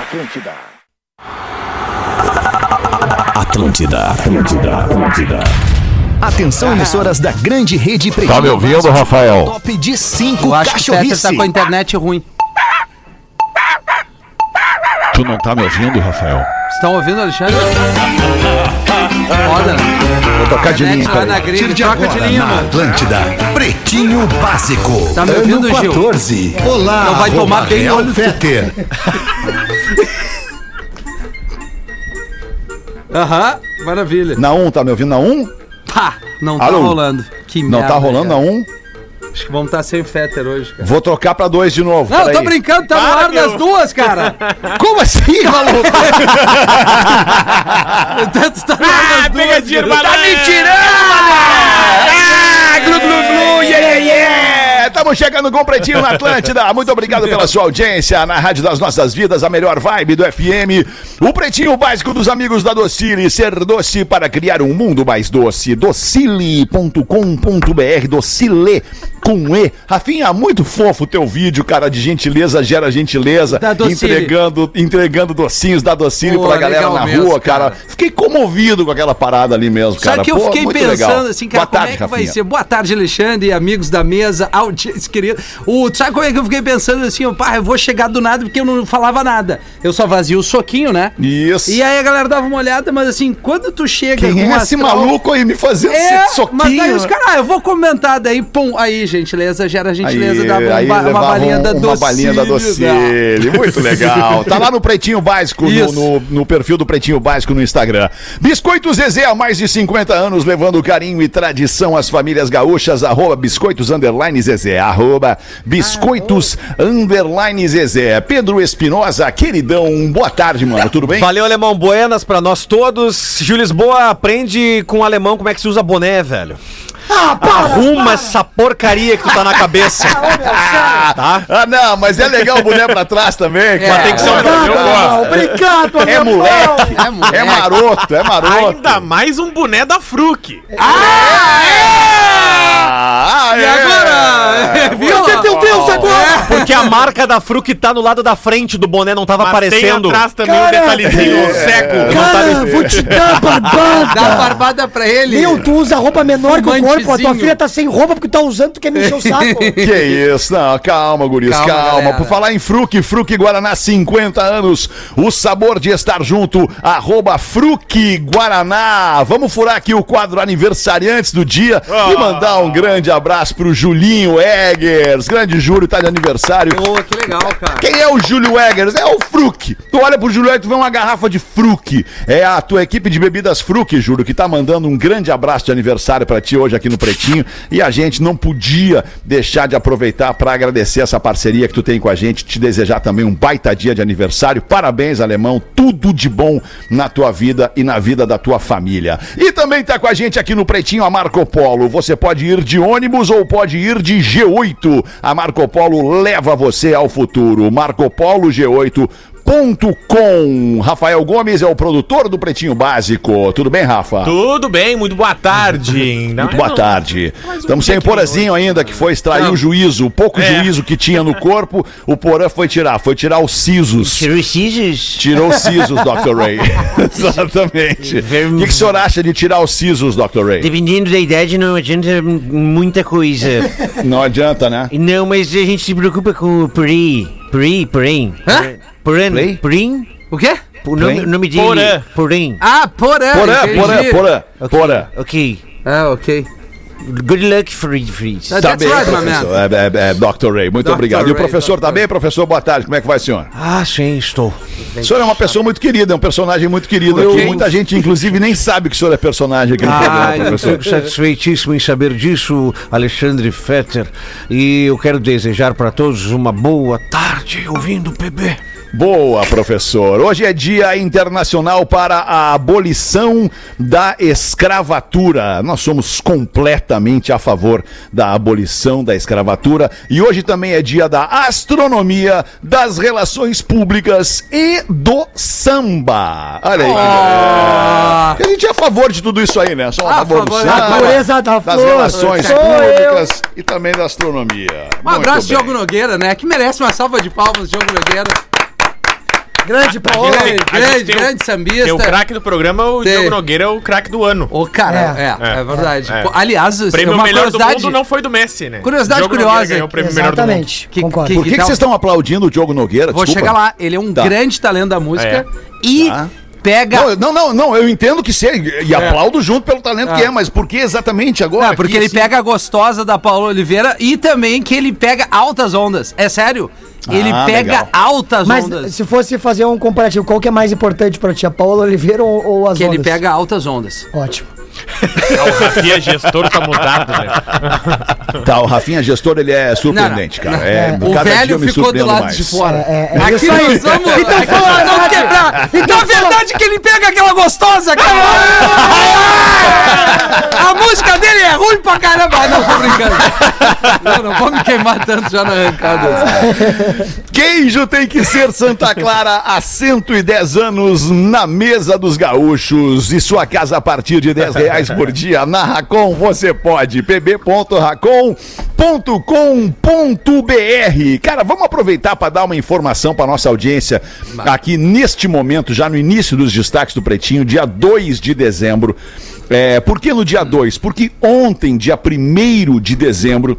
Atlântida. Atlântida, Atlântida, Atlântida. Atenção, emissoras da grande rede. Tá me ouvindo, Rafael? Top de 5 Eu acho que o cachorrice. tá com a internet ruim. Tu não tá me ouvindo, Rafael? Vocês estão ouvindo, Alexandre? Foda, né? Vou tocar de linha, na peraí. gringa, de troca de agora linha, na. Atlântida. Pretinho Básico. Tá me ouvindo, ano Gil? 14. Olá, Então vai tomar bem Real olho- Fetter. Aham, maravilha. Na 1, tá me ouvindo na 1? Pá, não tá Alô? rolando. Que Não merda, tá rolando na cara. 1? Acho que vamos estar sem Fetter hoje, cara. Vou trocar pra 2 de novo. Não, eu tô brincando, tá no ar das duas, cara. Como assim, maluco? Tanto tá no ar das duas. Tá me tirando, Ah, glu, glu, glu, yeah, yeah, yeah. Estamos chegando com o Pretinho na Atlântida. Muito obrigado pela sua audiência na Rádio das Nossas Vidas, a melhor vibe do FM. O Pretinho Básico dos amigos da Docile. Ser doce para criar um mundo mais doce. Docile.com.br Docile com E. Rafinha, muito fofo o teu vídeo, cara, de gentileza gera gentileza. Entregando, entregando docinhos da Docile Pô, pra galera na mesmo, rua, cara. cara. Fiquei comovido com aquela parada ali mesmo, cara. Só que eu Pô, fiquei pensando legal. assim, cara, Boa como tarde, é que vai Rafinha. ser? Boa tarde, Alexandre e amigos da mesa, audiência querida. O, sabe como é que eu fiquei pensando assim, ó, pá, eu vou chegar do nada porque eu não falava nada. Eu só vazia o soquinho, né? Isso. E aí a galera dava uma olhada, mas assim, quando tu chega Quem é esse astral- maluco aí me fazendo É, esse soquinho? mas daí os caras, ah, eu vou comentar, daí, pum, aí, gentileza, gera Aí, gentileza, dá uma, aí uma balinha da uma balinha da docile. Muito legal. Tá lá no Pretinho Básico, no, no, no perfil do Pretinho Básico no Instagram. Biscoito Zezé, há mais de 50 anos, levando carinho e tradição às famílias gaúchas. Arroba Biscoitos Underline Zezé. Arroba Biscoitos Underline Zezé. Pedro Espinosa, queridão, boa tarde, mano. Tudo bem? Valeu, alemão. Buenas pra nós todos. Gil Lisboa, aprende com o alemão como é que se usa boné, velho. Arruma essa porcaria que tu tá na cabeça. tá? Ah, não, mas é legal o boné pra trás também, cara. tem que ser um- gosto. Obrigado, É moleque. É, moleque. É maroto, é maroto. Ainda mais um boné da Fruc. Ah, E agora? Viu? Meu Deus, Deus, agora! Porque a marca da Fruc tá no lado da frente do boné, não tava Mas aparecendo. tem atrás também Cara, um detalhezinho cego. Cara, vou te dar barbada! Dá barbada pra ele. Meu, tu usa roupa menor que o corpo, a tua filha tá sem roupa porque tá usando, tu quer me encher o saco. Que isso, não, calma, guris, calma. Calma. Por falar em Fruc, Fruc Guaraná, 50 anos, o sabor de estar junto, arroba Fruc Guaraná. Vamos furar aqui o quadro aniversariantes do dia e mandar um grande abraço pro Julinho Eggers. Grande Júlio, tá de aniversário. Pô, que legal, cara. Quem é o Júlio Eggers? É o Fruc. Tu olha pro Júlio Eggers, tu vê uma garrafa de Fruc. É a tua equipe de bebidas Fruc, Júlio, que tá mandando um grande abraço de aniversário pra ti hoje aqui no Pretinho. E a gente não podia deixar de aproveitar pra agradecer essa parceria que tu tem com a gente, te desejar também um baita dia de aniversário. Parabéns, alemão. Tudo de bom na tua vida e na vida da tua família. E também tá com a gente aqui no Pretinho a Marco Polo. Você pode ir de ônibus ou pode ir de G8. A Marco Polo leva você ao futuro. Marco Polo G8. Ponto com. Rafael Gomes é o produtor do Pretinho Básico. Tudo bem, Rafa? Tudo bem, muito boa tarde. Não, Muito boa não, tarde. Estamos sem o Porazinho ainda, que foi extrair o juízo, o pouco É. juízo que tinha no corpo, o Porã foi tirar, foi tirar os sisos. Cirurgias. Tirou os sisos, Dr. Ray. Exatamente. O que, que o senhor acha de tirar os sisos, Dr. Ray? Dependendo da idade, não adianta muita coisa. Não adianta, né? Não, mas a gente se preocupa com o Puri. Puri, Purim. Hã? Play? Purim? O quê? O nome, o nome dele. Porã. Purim. Ah, porã. Porã, entendi. porã, porã, Ok, porã. Ok. Ah, ok. Good luck, Free Freeze. Tá bem, right, professor. É, é, é, Dr. Ray, muito Dr. obrigado. E o Ray, professor tá Dr. bem? Professor, boa tarde. Como é que vai, senhor? Ah, sim, estou. O senhor é uma pessoa muito querida, é um personagem muito querido Eu- aqui. Muita gente, inclusive, nem sabe que o senhor é personagem aqui no Ah, programa, eu professor. fico satisfeitíssimo em saber disso, Alexandre Fetter. E eu quero desejar para todos uma boa tarde ouvindo o PB. Boa, professor. Hoje é Dia Internacional para a Abolição da Escravatura. Nós somos completamente a favor da abolição da escravatura. E hoje também é dia da astronomia, das relações públicas e do samba. Olha aí. Ah. que- A gente é a favor de tudo isso aí, né? Somos a A favor do samba, da da das flor. relações públicas e também da astronomia. Um abraço, Muito bem. Diogo Nogueira, né? Que merece uma salva de palmas, Diogo Nogueira. Grande Paulo. Grande, grande, tem o- grande sambista. Tem o craque do programa, o Tem. Diogo Nogueira é o craque do ano. Ô, cara, é, é, É. verdade. É. Aliás, O prêmio uma melhor do mundo não foi do Messi, né? Curiosidade Diogo curiosa. O prêmio melhor do mundo. Exatamente. Que- que- Por que, que Então- vocês estão aplaudindo o Diogo Nogueira? Vou Desculpa. chegar lá. Ele é um Tá. grande talento da música e Tá. pega... Não, não, não, não, eu entendo que seja, e aplaudo junto pelo talento que é, mas por que exatamente agora? Não, porque aqui, ele assim? pega a gostosa da Paula Oliveira e também que ele pega altas ondas. É sério. Ele Ah, pega legal. altas Mas ondas. se fosse fazer um comparativo, qual que é mais importante pra ti, a Paola Oliveira ou, ou as Que ele ondas? pega altas ondas. Ótimo. Ah, O Rafinha gestor tá mudado, né? Tá, o Rafinha gestor, ele é surpreendente, Não, não, cara. É, O cada dia velho ficou do lado mais. de fora. É, é, é Aqui isso aí. nós vamos, Então aqui fala, nós vamos Nath. quebrar. Então Na fala. verdade que ele pega aquela gostosa, cara. A música dele é ruim pra caramba. Não, tô brincando. Não, não vamos queimar tanto já na arrancada. Queijo tem que ser Santa Clara há 110 anos na mesa dos gaúchos. E sua casa a partir de 10 reais por dia. Na Racon você pode. pb.racon.com.br. Cara, vamos aproveitar para dar uma informação para nossa audiência aqui neste momento, já no início dos destaques do Pretinho, dia 2 de dezembro. É, por que no dia 2? Porque ontem, dia 1 de dezembro,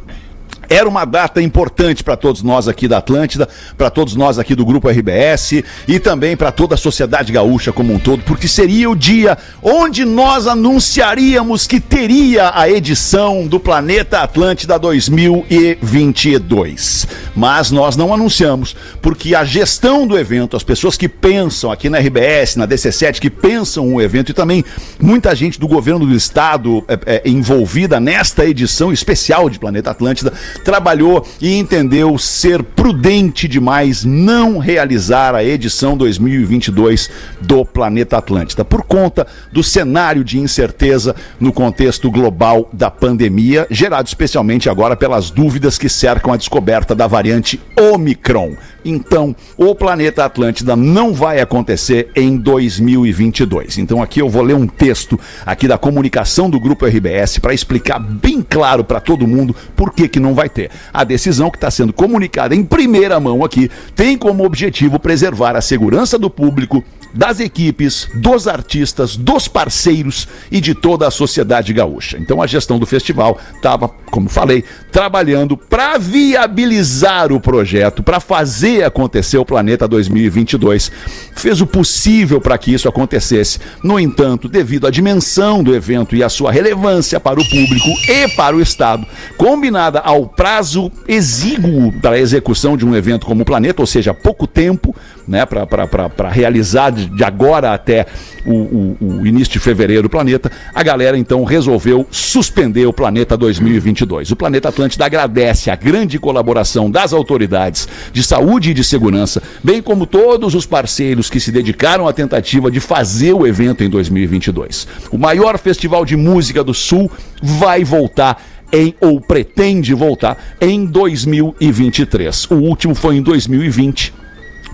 era uma data importante para todos nós aqui da Atlântida, para todos nós aqui do Grupo RBS e também para toda a sociedade gaúcha como um todo, porque seria o dia onde nós anunciaríamos que teria a edição do Planeta Atlântida 2022. Mas nós não anunciamos, porque a gestão do evento, as pessoas que pensam aqui na RBS, na DC7, que pensam o evento e também muita gente do governo do estado é, é, envolvida nesta edição especial de Planeta Atlântida, trabalhou e entendeu ser prudente demais não realizar a edição 2022 do Planeta Atlântida, por conta do cenário de incerteza no contexto global da pandemia, gerado especialmente agora pelas dúvidas que cercam a descoberta da variante Omicron. Então, o Planeta Atlântida não vai acontecer em 2022. Então, aqui eu vou ler um texto aqui da comunicação do Grupo RBS para explicar bem claro para todo mundo por que, que não vai ter. A decisão que está sendo comunicada em primeira mão aqui tem como objetivo preservar a segurança do público, das equipes, dos artistas, dos parceiros e de toda a sociedade gaúcha. Então a gestão do festival estava, como falei, trabalhando para viabilizar o projeto, para fazer acontecer o Planeta 2022. Fez o possível para que isso acontecesse. No entanto, devido à dimensão do evento e à sua relevância para o público e para o Estado, combinada ao prazo exíguo para a execução de um evento como o Planeta, ou seja, pouco tempo né, para realizar de, agora até o, o- o início de fevereiro o Planeta, a galera então resolveu suspender o Planeta 2022. O Planeta Atlântida agradece a grande colaboração das autoridades de saúde e de segurança, bem como todos os parceiros que se dedicaram à tentativa de fazer o evento em 2022. O maior festival de música do Sul vai voltar em ou pretende voltar em 2023. O último foi em 2020.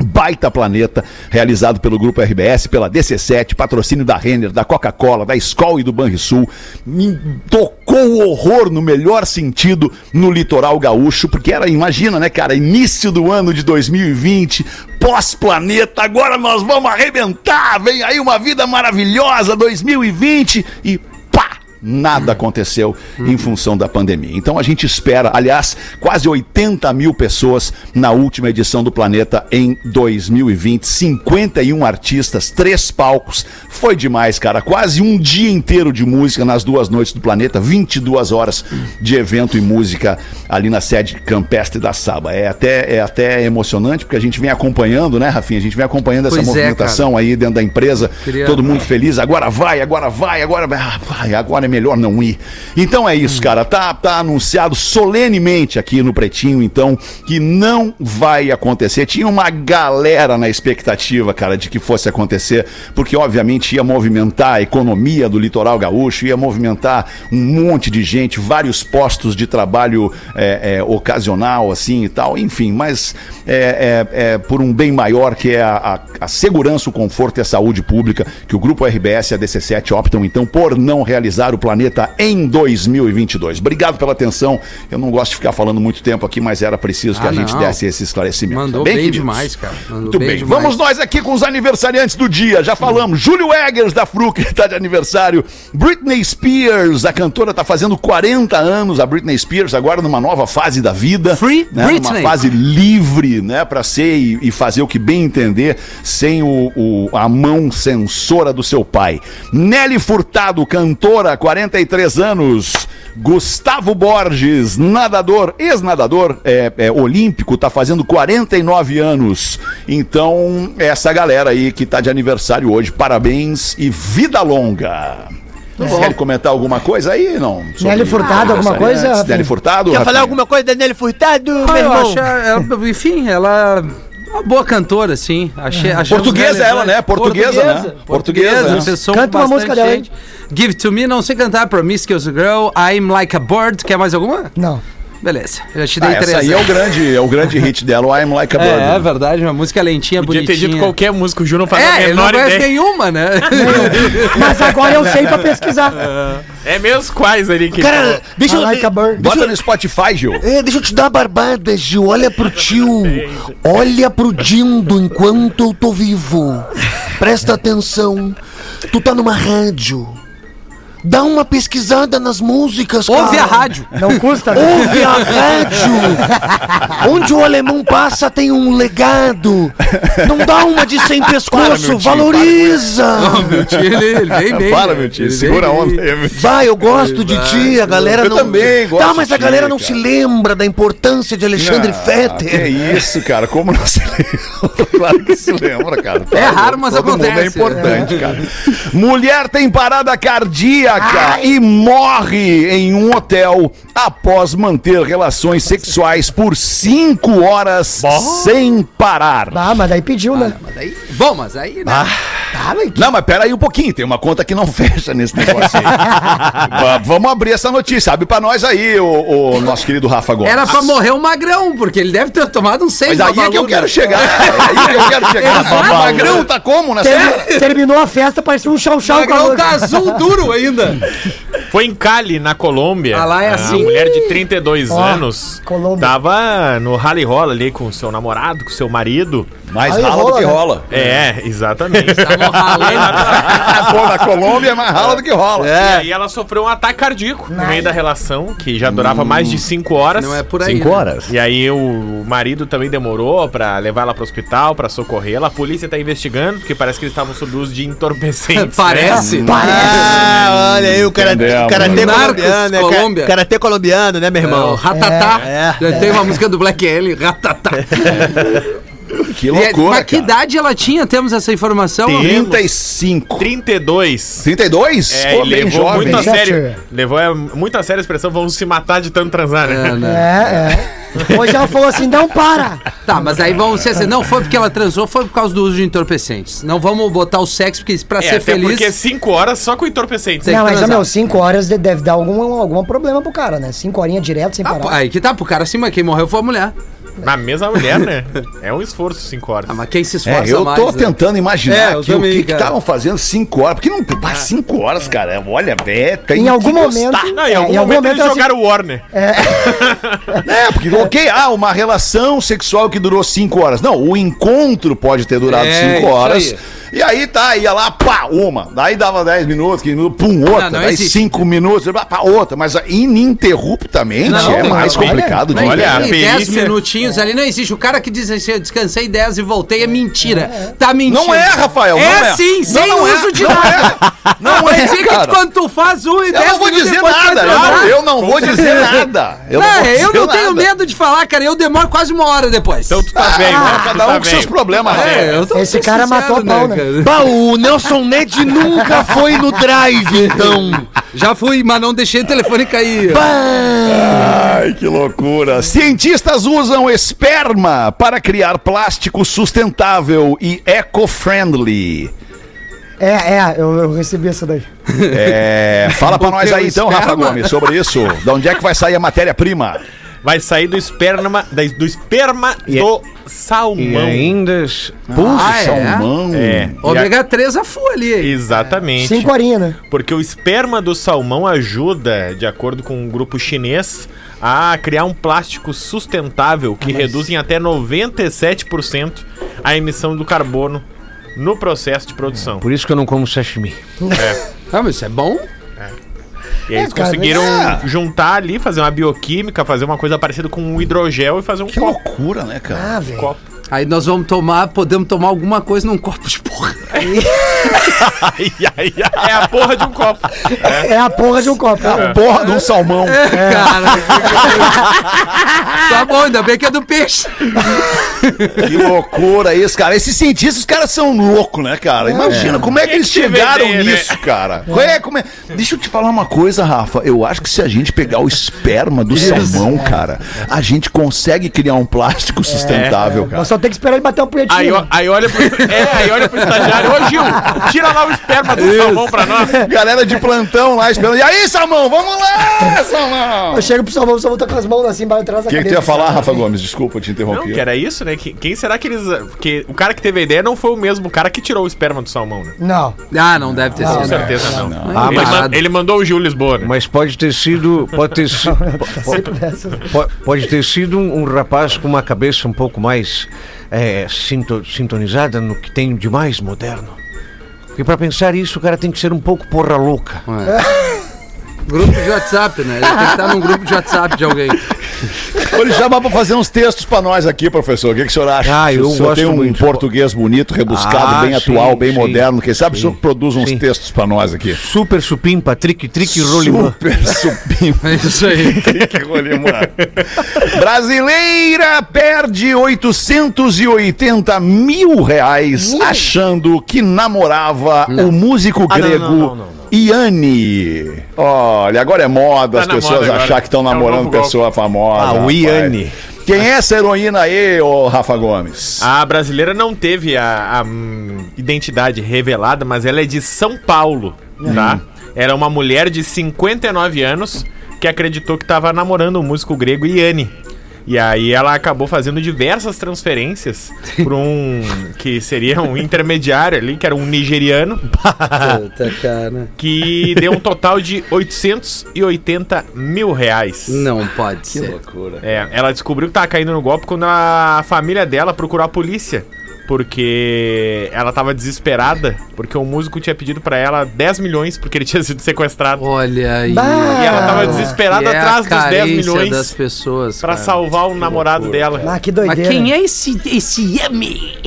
Baita Planeta, realizado pelo Grupo RBS, pela DC7, patrocínio da Renner, da Coca-Cola, da Skol e do Banrisul. Me tocou horror no melhor sentido no litoral gaúcho, porque era, imagina, né, cara, início do ano de 2020, pós-planeta, agora nós vamos arrebentar, vem aí uma vida maravilhosa, 2020 e! Nada aconteceu em função da pandemia. Então a gente espera, aliás, quase 80 mil pessoas na última edição do Planeta em 2020. 51 artistas, três palcos. Foi demais, cara. Quase um dia inteiro de música nas duas noites do Planeta. 22 horas de evento e música ali na sede campestre da Saba. É até, é até emocionante porque a gente vem acompanhando, né, Rafinha? A gente vem acompanhando essa Pois é, movimentação aí dentro da empresa. Queria- Todo mundo feliz. Agora vai, agora vai, agora vai. Ah, vai, agora é melhor não ir. Então é isso, cara. Tá, tá anunciado solenemente aqui no Pretinho, então, que não vai acontecer. Tinha uma galera na expectativa, cara, de que fosse acontecer, porque obviamente ia movimentar a economia do litoral gaúcho, ia movimentar um monte de gente, vários postos de trabalho é, é, ocasional, assim e tal, enfim, mas é, é- é por um bem maior que é a, a- a segurança, o conforto e a saúde pública, que o Grupo RBS e a DC7 optam então por não realizar o planeta em 2022. Obrigado pela atenção. Eu não gosto de ficar falando muito tempo aqui, mas era preciso que Ah, a gente não. desse esse esclarecimento. Mandou bem, queridos? demais, cara. Mandou Muito bem, demais. vamos nós aqui com os aniversariantes do dia. Já falamos, Júlio Eggers da Fruc está de aniversário. Britney Spears, a cantora está fazendo 40 anos. A Britney Spears agora numa nova fase da vida, Free né? Britney. Numa fase livre, né, para ser e, e fazer o que bem entender, sem o, o- a mão censora do seu pai. Nelly Furtado, cantora, 43 anos. Gustavo Borges, nadador, ex-nadador é, é, olímpico, tá fazendo 49 anos. Então, essa galera aí que tá de aniversário hoje, parabéns e vida longa. Vocês querem comentar alguma coisa aí? Não. Sobre Nelly Furtado, alguma aniversariantes? coisa? Nelly Furtado? Quer falar Rafinha? alguma coisa da Nelly Furtado, meu Ah, eu irmão? acho, ela- enfim, ela é uma boa cantora, sim. Achei, achamos Portuguesa ela, né? Portuguesa, né? Portuguesa, Portuguesa, né? Canta uma música dela. Give to me, não sei cantar. Promiscuous Girl, I'm Like a Bird. Quer mais alguma? Não. Beleza, eu já te dei Ah, três. essa aí é o grande, é o grande hit dela, o I'm Like a Bird. É, é verdade, uma música lentinha, Podia ter bonitinha. dito qualquer música, o Ju não faz a É, ele não menor conhece ideia. nenhuma, né? Mas agora eu sei pra pesquisar. É mesmo quais ali que Cara, deixa eu... like a bird. Bota no Spotify, Gil. É, deixa eu te dar uma barbada, Gil. Olha pro tio. Olha pro Dindo enquanto eu tô vivo. Presta atenção. Tu tá numa rádio. Dá uma pesquisada nas músicas, cara. Ouve a rádio. Não custa, né? Ouve a rádio! Onde o alemão passa tem um legado. Não dá uma de sem pescoço, meu tio, valoriza! Meu tio, ele, ele vem bem. Para, né? meu tio, segura a onda. Vai, eu gosto de ti, a galera Eu não. também gosto Tá, mas a galera ti, não cara. se lembra da importância de Alexandre Ah, Fetter. isso, cara, como não se lembra? Claro que se lembra, cara. É raro, mas Todo mundo acontece. é importante, cara. Mulher tem parada cardíaca e morre em um hotel após manter relações sexuais por cinco horas sem parar. Ah, mas daí pediu, né? Mas daí, bom, mas aí, né? Ah, mas que- Não, mas pera aí um pouquinho, tem uma conta que não fecha nesse negócio aí. Va- Vamos abrir essa notícia, abre pra nós aí, o, o nosso querido Rafa Gomes. Era pra morrer um magrão, porque ele deve ter tomado um seis Mas aí é que eu quero chegar, é aí que eu quero chegar. O Magrão tá como nessa... Ter- terminou a festa, parecia um O chau-chau magrão tá azul duro ainda. Foi em Cali, na Colômbia. Ah, lá é assim. mulher de 32 Ó, anos Colômbia. tava no rally rola ali com o seu namorado, com o seu marido. Mais Aí rala do rola, que né? rola. É, exatamente. Estavam ralando. Pô, na Colômbia é mais rala do que rola. E aí ela sofreu um ataque cardíaco no meio da relação, que já durava mais de 5 horas. Não é por aí. Cinco né? horas. E aí o marido também demorou pra levar ela pro hospital, pra socorrê-la. A polícia tá investigando, porque parece que eles estavam sob uso de entorpecentes. Parece. Ah, olha aí o Entendemos. karatê Narcos, colombiano, né? Colômbia. Ka- Karatê colombiano, né, meu É, irmão? Ratatá. É, Já tem uma música do Black L, Ratatá. Que E é- loucura, Mas que cara. idade ela tinha? Temos essa informação? 35. 32. 32? É, Pô, bem levou jovem. muito a sério. Levou é, muito a sério a expressão, vamos se matar de tanto transar, né? É, né? É, é. Hoje ela falou assim, não para. Tá, mas aí vamos ser assim, não foi porque ela transou, foi por causa do uso de entorpecentes. Não vamos botar o sexo, porque pra É, ser até feliz... porque 5 horas só com entorpecentes. Tem não, mas, transar. meu, cinco horas de- deve dar algum, algum problema pro cara, né? Cinco horinhas direto sem Ah, parar. aí que tá, pro cara assim, mas quem morreu foi a mulher. Na mesma mulher, né? É um esforço 5 horas. Ah, mas quem se esforça É, eu mais... tô né? tentando imaginar É, aqui o também, que que estavam fazendo 5 horas. Porque não. Pá, 5 horas, cara. Olha, velho. tem Em algum momento- Não, em É, algum em algum momento, momento eles se- jogaram o Warner. É, porque, ok, ah, uma relação sexual que durou 5 horas. Não, o encontro pode ter durado É, 5 isso horas. aí. E aí tá, ia lá, pá, uma. Daí dava 10 minutos, 15 minutos, pum, outra. Não, não daí existe. 5 minutos, pá, outra. Mas ininterruptamente Não, é não, mais não, complicado de Não, Olha, a tem 10 perícia- minutinhos ali, não existe. O cara que diz assim, eu descansei 10 e voltei, é mentira. Tá mentindo. Não é, Rafael, não É é. sim, Não, sem não é, uso de não nada. Não é, dizer que quando tu faz um e Eu 10 não vou dizer nada, eu não, eu não vou dizer nada. Eu Não, eu não tenho medo de falar, cara. Eu demoro quase uma hora depois. Então tu tá bem, Ah, né? Cada tá um com seus problemas. Né? bem. É, eu tô Esse cara matou a pau, né? Cara? Bah, o Nelson Ned nunca foi no drive, então. Já fui, mas não deixei o telefone cair. Ai, que loucura. Cientistas usam esperma para criar plástico sustentável e eco-friendly. É, é, eu, eu recebi essa daí. É, fala pra nós aí então, Rafa? Gomes, sobre isso. De onde é que vai sair a matéria-prima? Vai sair do esperma, do esperma do E salmão. ainda. Ah, é? Salmão. É. Ômega 3 a full ali. Exatamente. Cinco horinhas, né? Porque o esperma do salmão ajuda, de acordo com um grupo chinês, a criar um plástico sustentável que reduz em até 97% a emissão do carbono no processo de produção. Por isso que eu não como sashimi. Ah, mas isso é bom? E aí eles cara, conseguiram é. juntar ali, fazer uma bioquímica, fazer uma coisa parecida com um hidrogel e fazer um Que copo. loucura, né, cara? Ah, velho. copo. Aí nós vamos tomar, podemos tomar alguma coisa num copo de porra. Ai, ai, ai, é a porra de um copo. É a porra de um copo. né? Porra de um salmão. Cara, tá bom, ainda bem que é do peixe. Que loucura isso, cara. Esses cientistas, os caras são loucos, né, cara? Imagina como é que eles chegaram ideia, né? nisso, cara. Qual é, como é? Deixa eu te falar uma coisa, Rafa. Eu acho que se a gente pegar o esperma do salmão, cara, a gente consegue criar um plástico sustentável, cara. Nós só tem que esperar ele bater uma punhetinha. Aí, né? aí olha pro, é, aí olha pro estagiário, ô Gil, tira lá o esperma do salmão pra nós. Galera de plantão lá esperando. E aí, Salmão, vamos lá, Salmão! Eu chego pro salmão, o salmão tá com as mãos assim, embaixo atrás da O que, que tu ia falar, Rafa Gomes? Desculpa, eu te Não, interrompi. que era isso, né? Que- quem será que eles. Porque o cara que teve a ideia não foi o mesmo cara que tirou o esperma do salmão, né? Não. Ah, não deve ter Com sido. certeza não. Ah, ele, ele mandou o Gil Lisboa, né? Mas pode ter sido. Pode ter, si- Sempre dessas. po- pode ter sido um, um rapaz com uma cabeça um pouco mais é, sinto- sintonizada no que tem de mais moderno. Porque para pensar isso, o cara tem que ser um pouco porra louca. Grupo de WhatsApp, né? Ele tem que estar num grupo de WhatsApp de alguém. Vou lhe chamar pra fazer uns textos pra nós aqui, professor. O que, que o senhor acha? Ah, eu o senhor gosto tem um muito. português bonito, rebuscado, Ah, bem sim, atual, bem sim, moderno. Quem sabe o sim, senhor produz uns sim. textos pra nós aqui. Super supimpa, trique, trique, rolimã. Super supimpa. É isso aí. Que rolimã. Brasileira perde 880 mil reais achando que namorava o músico Ah, não, grego não, não, não, não. Iane. Olha, agora é moda Tá as pessoas moda achar que estão É namorando golpe. pessoa famosa. Ah, o rapaz. Iane. Quem é essa heroína aí, ô Rafa Gomes? A brasileira não teve a, a, hum, identidade revelada, mas ela é de São Paulo, tá? Era uma mulher de 59 anos que acreditou que estava namorando o músico grego Iane. E aí ela acabou fazendo diversas transferências por um que seria um intermediário ali, que era um nigeriano, Puta, cara. que deu um total de 880 mil reais. Não pode ser. loucura. É, ela descobriu que tava caindo no golpe quando a família dela procurou a polícia. Porque ela tava desesperada, porque o músico tinha pedido pra ela 10 milhões porque ele tinha sido sequestrado. Olha aí. Bah! E ela tava desesperada é atrás dos 10 carência milhões das pessoas. pra cara. salvar o namorado dela. Ah, que Mas doideira. quem é esse, esse Yami?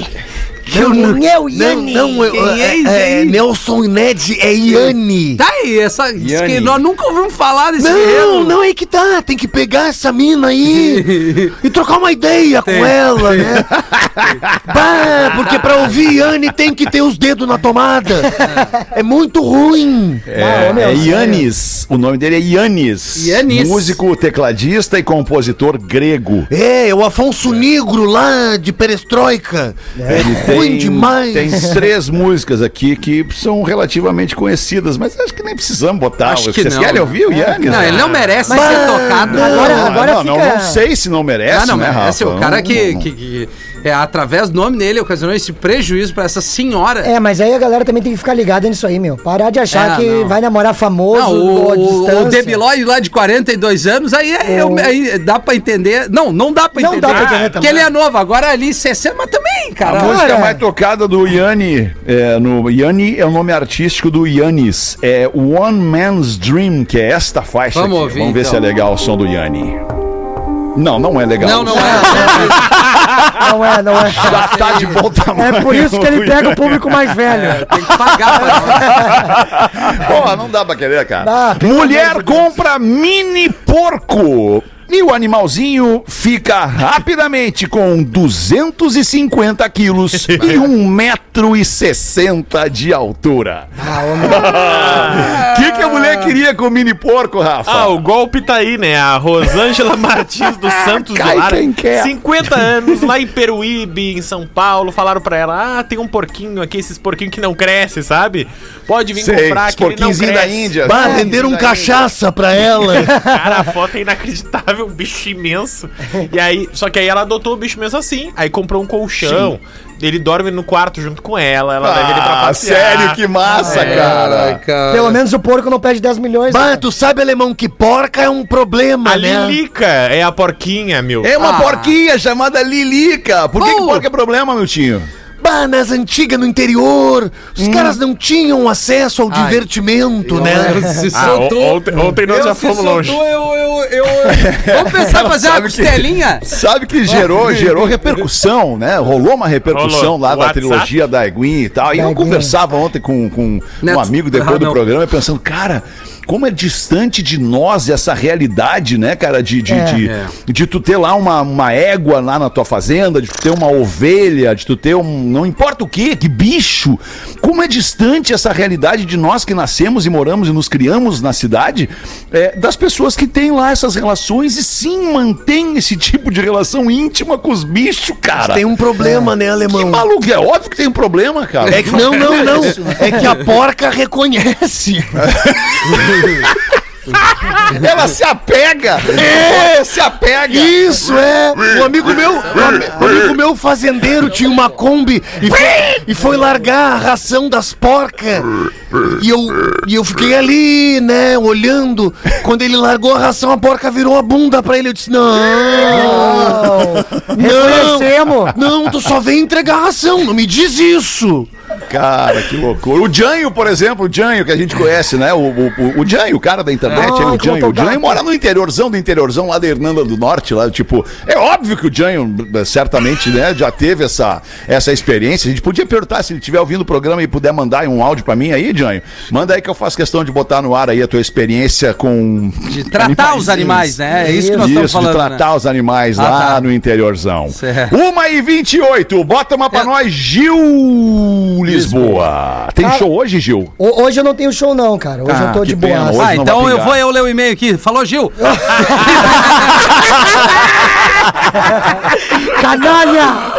Quem é o Não, Yanni? não, eu- Quem é é, é? Nelson e Ned é Iane. Tá aí, essa. que nós nunca ouvimos falar desse Não, não é que tá. Tem que pegar essa mina aí e trocar uma ideia com ela, né? Bah, porque pra ouvir Iane tem que ter os dedos na tomada. É muito ruim. É, ô, meu, é. Ianis. O nome dele é Ianis. Ianis. Músico, tecladista e compositor grego. É, é o Afonso Negro lá de Perestroika. É ruim demais. Tem três músicas aqui que são relativamente conhecidas, mas acho que nem precisamos botar. Acho que Vocês não. querem ouvir o Ianis? Não, ele não merece ser tocado. Não, Agora- não, agora não, fica- não sei se não merece, Ah, não, né, merece. Rafa? O cara que, não- que, que é, através do nome dele ocasionou esse prejuízo pra essa senhora. É, mas aí a galera também tem que ficar ligada nisso aí, meu. Parar de achar É, que não. vai namorar famoso Não, ou à o, o, distância. o lá de 42 anos, aí, é- O- aí dá pra entender. Não, não dá pra Não entender. dá pra entender Porque também. ele é novo, agora ali 60, mas também, A cara. música Cara. mais tocada do Yanni, é, no Yanni é o nome artístico do Yannis. É One Man's Dream, que é esta faixa Vamos aqui. ouvir, Vamos ver então. se é legal o som do Yanni. Não, não é legal. Não, não é. Não é, não é. Já tá de bom tamanho. É por isso que ele pega o público mais velho. Tem que pagar pra Porra, não dá pra querer, cara. Dá, Mulher compra mini porco. E o animalzinho fica rapidamente com 250 quilos e 1,60m de altura. Ah. O que, que a mulher queria com o mini porco, Rafa? Ah, o golpe tá aí, né? A Rosângela Martins dos Santos Cai do Lara, quem quer. 50 anos, lá em Peruíbe, em São Paulo, falaram pra ela: Ah, tem um porquinho aqui, esses porquinhos que não crescem, sabe? Pode vir Sei, comprar não porquinhos da cresce. Índia. Bah, É, venderam um cachaça pra ela. Cara, a foto é inacreditável um bicho imenso. E aí, só que aí ela adotou o bicho mesmo assim. Aí comprou um colchão. Ele dorme no quarto junto com ela. Ela leva ele pra Ah, passear. sério, que massa, Ai, cara. cara. Pelo menos o porco não pede 10 milhões. Bah, né? tu sabe, alemão, que porca é um problema, A né? Lilica é a porquinha, meu. É uma Ah. porquinha chamada Lilica. Por que, que porca é problema, meu tio? Bah, nas antigas, no interior, os caras não tinham acesso ao Ai. divertimento, né? Se Ah, soltou. o- ontem, ontem nós Eu já se fomos soltou, longe. Eu, eu, eu, Vamos pensar em fazer uma Sabe que- costelinha? Sabe que gerou, gerou repercussão, né? Rolou uma repercussão Rolou. lá da trilogia da Egwin e tal. E eu conversava ontem com, com um amigo depois Ah, do programa, pensando, cara, como é distante de nós essa realidade, né, cara? De, de, É. de, É. de tu ter lá uma, uma égua lá na tua fazenda, de tu ter uma ovelha, de tu ter um. Não importa o que, que bicho. Como é distante essa realidade de nós que nascemos e moramos e nos criamos na cidade, é, das pessoas que têm lá essas relações e sim mantêm esse tipo de relação íntima com os bichos, cara. Tem um problema, né, Que alemão? maluco, é óbvio que tem um problema, cara. É que não, não, não. É que a porca reconhece. Ela se apega! É, se apega! Isso é. Um amigo meu, um ami- amigo meu fazendeiro tinha uma Kombi e foi, e foi largar a ração das porcas. E eu, e eu fiquei ali, né, olhando. Quando ele largou a ração, a porca virou a bunda pra ele. Eu disse: Não, Reconhecemos. não, tu só vem entregar a ração, não me diz isso. Cara, que loucura. O Janho, por exemplo, o Janho que a gente conhece, né? O, o, o, o Janho, o cara da internet, Ah, aí, o Janho. O. Janho mora no interiorzão do interiorzão lá da Hernanda do Norte, lá, tipo, é óbvio que o Janho certamente, né, já teve essa, essa experiência. A gente podia perguntar se ele estiver ouvindo o programa e puder mandar um áudio pra mim aí, Janho. Manda aí que eu faço questão de botar no ar aí a tua experiência com De tratar os animais, né? É isso que nós Isso, estamos falando. de tratar né? os animais Ah, lá tá. no interiorzão. Certo. Uma e 28, bota uma pra É. nós, Gil Lisboa. Tem Cara- show hoje, Gil? Ho- Hoje eu não tenho show, não, cara. Hoje Ah, eu tô de boa. Ah, então eu vou eu ler o e-mail aqui. Falou, Gil. Canalha!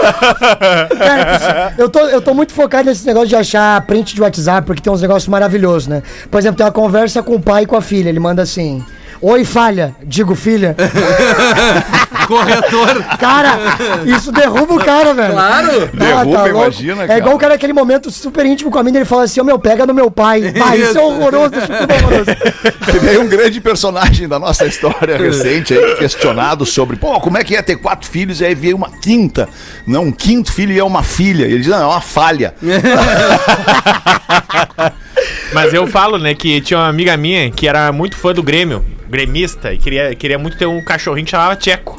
Cara, eu tô, eu tô muito focado nesse negócio de achar print de WhatsApp, porque tem uns negócios maravilhosos, né? Por exemplo, tem uma conversa com o pai e com a filha. Ele manda assim: Oi, falha. Digo, filha. Corretor. Cara, isso derruba o cara, velho. Claro. Derruba, imagina, É cara. igual o cara naquele momento super íntimo com a mina, ele fala assim, ô meu, pega no meu pai. Pai, isso é horroroso, deixa tudo horroroso. Teve aí um grande personagem da nossa história recente aí, questionado sobre, pô, como é que ia ter quatro filhos e aí veio uma quinta, não, um quinto filho e é uma filha. E ele diz, não, é uma falha. Mas eu falo, né, que tinha uma amiga minha que era muito fã do Grêmio, gremista, e queria, queria muito ter um cachorrinho que chamava Tcheco.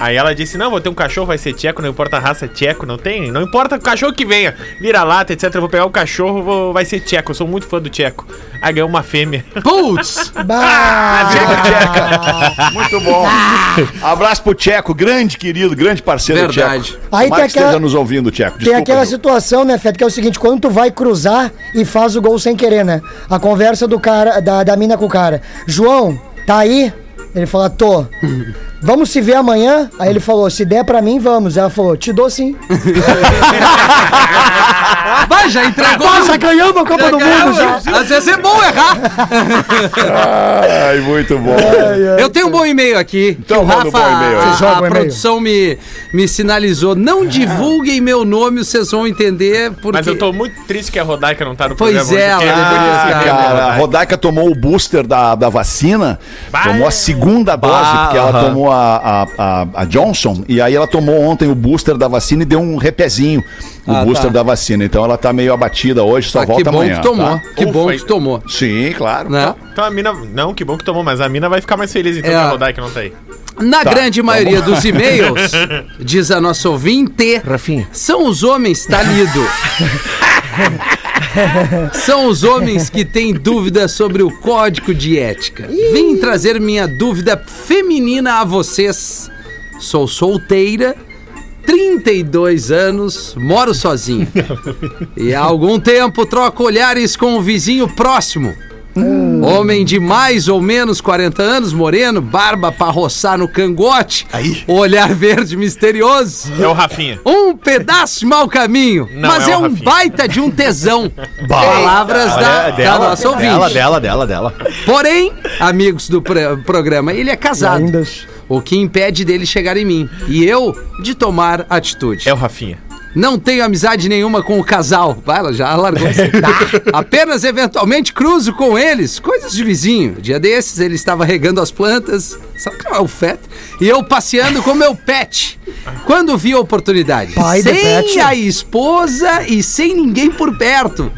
Aí ela disse: Não, vou ter um cachorro, vai ser tcheco, não importa a raça, é tcheco, não tem. Não importa o cachorro que venha, vira lata, etc. Eu vou pegar o cachorro, vou, vai ser tcheco. Eu sou muito fã do tcheco. Aí ganhou uma fêmea. Putz. Bah. Tcheca, Tcheca. Muito bom. Abraço pro Tcheco, grande querido, grande parceiro do Verdade. Tcheco. Aí Tomara tem que aquela- esteja nos ouvindo, Tcheco. Tem aquela situação, né, Fed, que é o seguinte, quando tu vai cruzar e faz o gol sem querer, né? A conversa do cara, da, da mina com o cara. João, tá aí? Ele fala, tô. Vamos se ver amanhã? Aí ele falou, se der pra mim, vamos. Ela falou, te dou sim. Vai, já entregou. Ah, já ganhamos a Copa Já do ganhamos, Mundo, já. Às vezes é bom errar. Ai, muito bom. Eu tenho um bom e-mail aqui. Então que o manda um Rafa, bom e-mail aí. a, a e-mail. produção me, me sinalizou. Não divulguem meu nome, vocês vão entender. Porque... Mas eu tô muito triste que a Rodaica não tá no Pois programa. é, hoje, ela esse Cara, a Rodaica tomou o booster da, da vacina, Bah. tomou a segunda dose, Bah, porque ela aham. Tomou a, a, a- a Johnson, e aí ela tomou ontem o booster da vacina e deu um repezinho, o Ah, booster tá. da vacina. Então ela tá meio abatida hoje, só Ah, que volta bom amanhã. que tomou. tá? Que bom Ufa, que tomou. Sim, claro. Né? Então a mina. Não, que bom que tomou, mas a mina vai ficar mais feliz então É. que a Rodaica não tá aí. Na Tá, grande tá maioria dos e-mails, diz a nossa ouvinte, Rafinha. são os homens, tá lido. São os homens que têm dúvidas sobre o código de ética. Vim trazer minha dúvida feminina a vocês. Sou solteira, 32 anos, moro sozinho. E há algum tempo troco olhares com o vizinho próximo. Homem de mais ou menos 40 anos, moreno, barba pra roçar no cangote, olhar verde misterioso. É o Rafinha. Um pedaço de mau caminho, Não, mas é é, um Rafinha. baita de um tesão. Palavras da, da nossa ouvinte. Dela, dela, dela, dela. Porém, amigos do programa, ele é casado. Ainda. O que impede dele chegar em mim. E eu de tomar atitude. É o Rafinha. Não tenho amizade nenhuma com o casal. Vai, ela já largou. assim. Apenas eventualmente cruzo com eles, coisas de vizinho. Dia desses ele estava regando as plantas, sabe que não é o feto? E eu passeando com meu pet. Quando vi a oportunidade, Pai do sem pet. a esposa e sem ninguém por perto.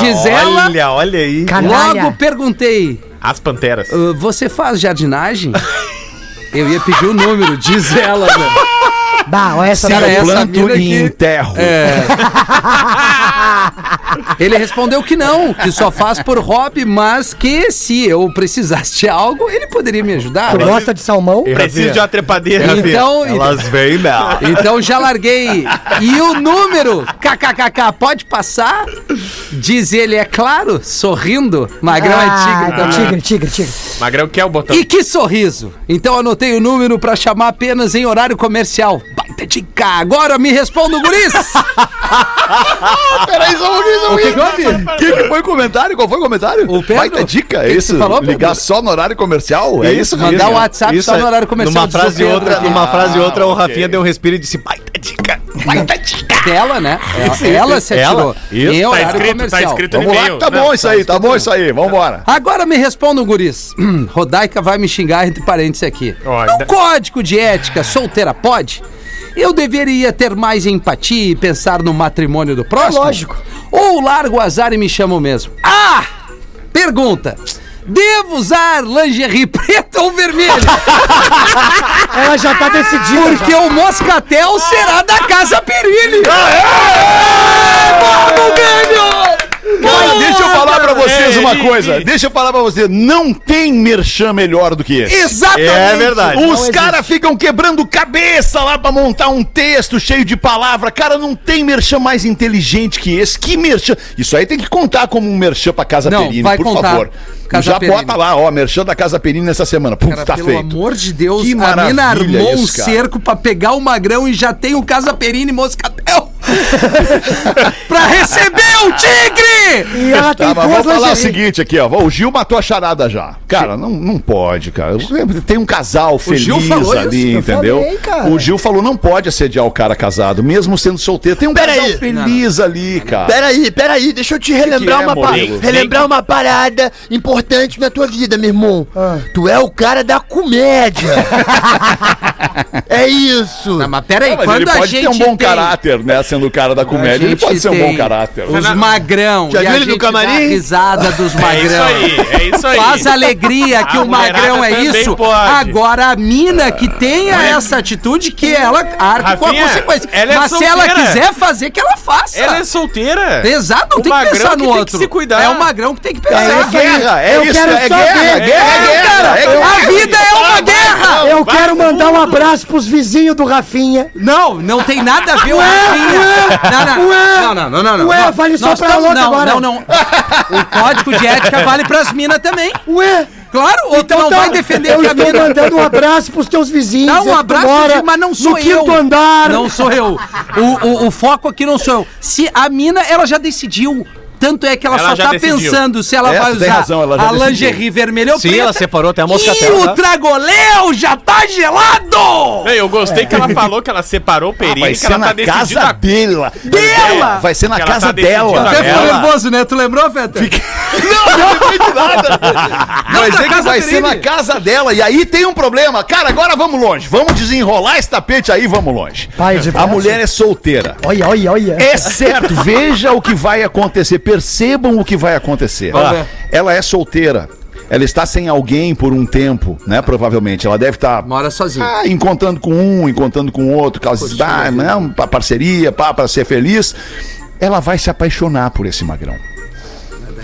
Diz ela, Olha, olha aí. Canalha. logo perguntei: As panteras. "Ah, Você faz jardinagem? Eu ia pedir o número, diz ela, né? Bah, olha essa Cara, daí. essa Planto e que- enterro. É. Ele respondeu que não, que só faz por hobby, mas que se eu precisasse de algo, ele poderia me ajudar. Tu gosta de salmão? Preciso de uma trepadeira. Então, vêm, não. então já larguei. E o número, kkkk, pode passar? Diz ele, é claro, sorrindo. Magrão é tigre Ah, também. tigre, tigre, tigre. Magrão quer o botão. E que sorriso! Então anotei o número pra chamar apenas em horário comercial. Baita dica! Agora me responda o guris! Peraí, só um só um O que que foi o comentário? Qual foi o comentário? O Pedro? Baita dica, é isso? falou, Ligar só no horário comercial? É isso, Mandar o WhatsApp Isso só é- no horário comercial. Numa o frase e outra, numa frase e outra, o ok. Rafinha deu um respiro e disse: baita dica, baita dica. Ela, né? Ela, ela se Ela? atirou. Isso. Em Tá horário escrito, tá comercial. escrito no Vamos lá, tá bom isso aí, tá bom isso aí, vambora. Agora me responda, guris. Rodaica vai me xingar entre parênteses aqui. Ó, no ainda- código de ética solteira pode? Eu deveria ter mais empatia e pensar no matrimônio do próximo? É lógico. Ou largo o azar e me chamo mesmo? Ah! Pergunta. Devo usar lingerie preta ou vermelha? Ela já tá decidida. Porque o moscatel será da Casa Perilli. Vamos, Grêmio! Cara, deixa eu falar pra vocês uma coisa. Deixa eu falar pra vocês. Não tem merchan melhor do que esse. Exatamente. É verdade. Os caras ficam quebrando cabeça lá pra montar um texto cheio de palavra. Cara, não tem merchan mais inteligente que esse. Que merchan? Isso aí tem que contar como um merchan pra Casa Não, Perini, vai por contar. favor. Casa Já Perini. bota lá, ó, merchan da Casa Perini nessa semana. Puf, Cara, tá pelo feito. amor de Deus, Que a mina armou um isso, cara. cerco pra pegar o magrão e já tem o Casa Perini Moscatel pra receber o tigre! E ela tem Tá, mas duas vamos falar o seguinte aqui, ó. O Gil matou a charada já. Cara, não, não pode, cara. Tem um casal feliz ali, isso? Eu entendeu? falei. O Gil falou, não pode assediar o cara casado, mesmo sendo solteiro. Tem um Pera casal aí. feliz ali, cara. Peraí, peraí, deixa eu te relembrar que é, uma parada. Relembrar uma parada importante na tua vida, meu irmão. Ah. Tu é o cara da comédia. é isso. Não, mas peraí, Não, mas quando ele pode ter um bom tem- caráter, né? Sendo o cara da comédia, ele pode ser um bom caráter. Os magrão Já viu a ele no camarim? risada dos É magrão. isso aí, é isso aí. Faz alegria que A o magrão é isso. pode. Agora a mina que tenha essa atitude que ela arque com a consequência. ela é Mas se ela solteira. quiser fazer, que ela faça. Ela é solteira. Exato, não O tem que magrão pensar no tem que outro. se cuidar. É o magrão que tem que É pensar. guerra, é Eu isso, quero é só guerra, é guerra, é É, cara, guerra, é guerra. a vida é uma guerra! Eu quero mandar um abraço pros vizinhos do Rafinha. Não, não tem nada a ver o Rafinha. Ué. não, não, não, não, não. Ué, vale só nós pra tamo- louca não, agora. Não, não. O código de ética vale pras minas também. Ué, Claro, ou tu não tá, vai defender eu que a estou mandando um abraço pros teus vizinhos. Dá um abraço, mora mas não sou no eu. quinto andar. Não sou eu. O, o, o foco aqui não sou eu. Se a mina, ela já decidiu. Tanto é que ela, Ela só já tá decidiu. pensando se ela É, vai usar razão, ela a decidiu. lingerie vermelha ou Sim, preta. ela separou até a E moscatel. o tragoléu já tá gelado! Não, Eu gostei que ela falou que ela separou o Ah, Perini, vai que ser ela na tá decidida. casa dela. Dela! Vai ser na casa tá decidida dela. Até ficou nervoso, né? Tu lembrou, Feta? Não, não lembrei de nada. Mas é que casa vai ser na casa dela. E aí tem um problema. Cara, agora vamos longe. Vamos desenrolar esse tapete aí, vamos longe. Pai de A mulher é solteira. Olha, olha, olha. É certo, veja o que vai acontecer, percebam o que vai acontecer. Vamos ver. Ela é solteira. Ela está sem alguém por um tempo, né? Provavelmente. Ela deve estar Mora sozinho. ah, encontrando com um, encontrando com outro, causa ah, não, pa- parceria, pá, para ser feliz. Ela vai se apaixonar por esse magrão.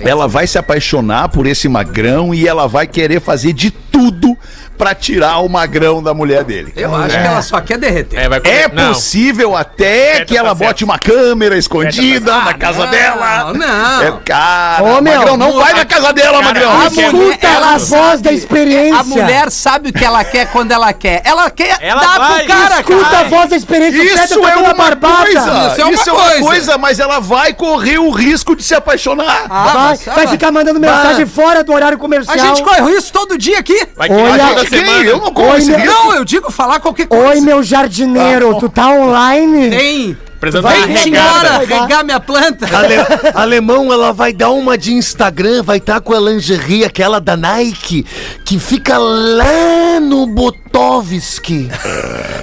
Ela vai se apaixonar por esse magrão e ela vai querer fazer de tudo pra tirar o magrão da mulher dele. Eu acho que ela só quer derreter. É, vai É comer- Não. possível até que ela tá bote certo. uma câmera escondida Ah, na casa não, dela. não. É, cara, Ô, meu, Magrão, não vai na casa dela, Cara, Magrão. a é- Escuta a voz da experiência. A mulher sabe o que ela quer quando ela quer. Ela quer Ela dar vai. pro cara, Escuta cara. a voz da experiência. Isso tá é uma barbada. coisa. Isso é uma Isso é uma coisa. coisa, mas ela vai correr o risco de se apaixonar. Ah, Vai, vai ah, ficar mandando mensagem fora do horário A comercial. gente corre isso todo dia aqui. Olha, quem? semana. Eu não. Não, eu digo falar qualquer coisa. Oi, meu jardineiro, tu tá online? Tem. Apresentando Vai regar, regar. minha planta. Ale- alemão, ela vai dar uma de Instagram, vai estar com a lingerie, aquela da Nike, que fica lá no Botovski.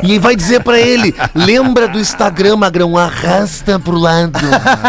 E vai dizer pra ele: lembra do Instagram, magrão, arrasta pro lado.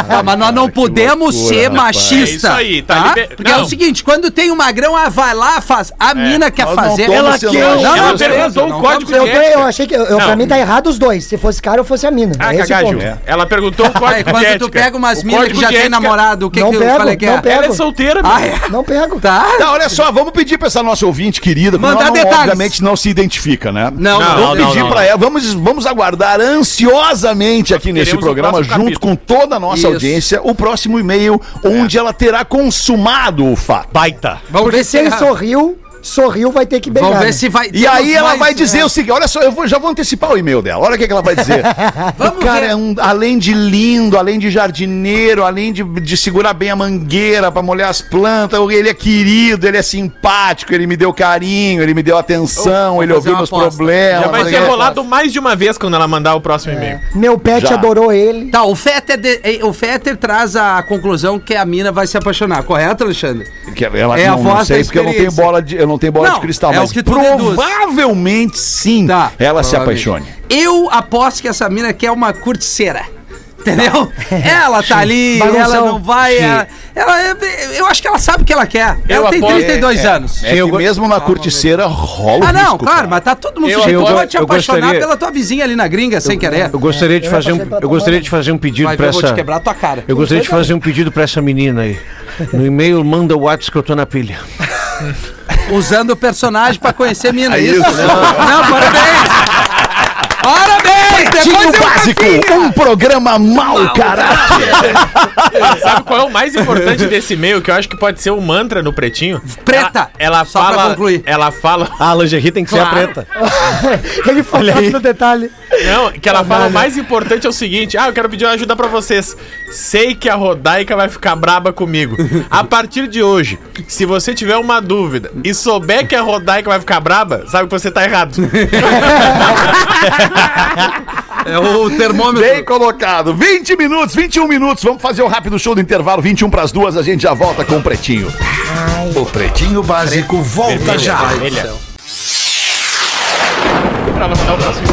Ah, mas nós não podemos ser machistas. É isso aí, tá liber- Porque é Não. o seguinte, quando tem um magrão, ah, vai lá, faz. A mina quer não fazer. Ela quer. Não, Ela não, beleza, perguntou não o código Eu, eu achei que. Eu, Não. pra mim tá errado os dois. Se fosse cara ou fosse a mina. Ah, é ponto. Ela perguntou o código quando tu pega umas minas que já tem namorado, o que Não que pego, falei que não é? pego. Ela é solteira, Ah, é? Não pego. Tá. Tá, olha só, vamos pedir pra essa nossa ouvinte querida, Mandar ela não, detalhes. obviamente não se identifica, né? Não, Não, Vamos não, pedir não, pra ela, vamos, vamos aguardar ansiosamente aqui o programa, junto capítulo. com toda a nossa Isso. audiência, o próximo e-mail, onde ela terá consumado o fato. Baita. Vamos Porque ver se ele sorriu, sorriu, vai ter que beijar. Vamos ver se vai. E aí ela mais, vai dizer é. o seguinte, olha só, eu vou- já vou antecipar o e-mail dela. Olha o que, que ela vai dizer. Vamos o cara ver. é um, além de lindo, além de jardineiro, além de, de segurar bem a mangueira pra molhar as plantas, ele é querido, ele é simpático, ele me deu carinho, ele me deu atenção, ele ouviu meus aposta. problemas. Já vai não ser sei rolado mais de uma vez quando ela mandar o próximo e-mail. Meu pet Já. adorou ele. Tá, o Fetter, de- o Fetter traz a conclusão que a mina vai se apaixonar, correto, Alexandre? Que ela, É a não, não voz sei da porque eu não tenho bola de, eu não tenho bola Não, de cristal, é o mas que tu deduz. provavelmente sim Tá, ela se apaixone. Eu aposto que essa mina quer uma curticeira. Entendeu? Ela tá ali, Bagunção. ela não vai. Sim. Ela, ela- eu acho que ela sabe o que ela quer. Eu ela tem aposto- 32 É, anos. É que eu mesmo na curticeira rola o Ah, não, risco, claro, cara. mas tá todo mundo Eu sujeito. Pode te eu apaixonar gostaria- pela tua vizinha ali na gringa, sem querer. Eu gostaria de Eu fazer um, eu gostaria mãe. de fazer um pedido Vai ver, pra eu vou te essa. quebrar a tua cara. Eu gostaria de fazer um pedido pra essa menina aí. No e-mail manda o WhatsApp que eu tô na pilha. Usando o personagem pra conhecer mina. É isso? isso. Não, parabéns! Parabéns! Depois Tinho eu Básico, um programa mau caráter. Sabe qual é o mais importante desse e-mail? Que eu acho que pode ser o mantra no pretinho? Preta. Ela, ela Só pra fala. concluir. Ela fala. A lingerie tem que ser a preta. Ele falou no detalhe. Não, que ela fala o mais importante é o seguinte: ah, eu quero pedir uma ajuda pra vocês. Sei que a Rodaica vai ficar braba comigo. A partir de hoje, se você tiver uma dúvida e souber que a Rodaica vai ficar braba, sabe que você tá errado. É o termômetro. Bem colocado. 20 minutos, 21 minutos. Vamos fazer o rápido show do intervalo. 21 pras duas. A gente já volta com o Pretinho. O Pretinho Básico volta já. Pra não dar o próximo.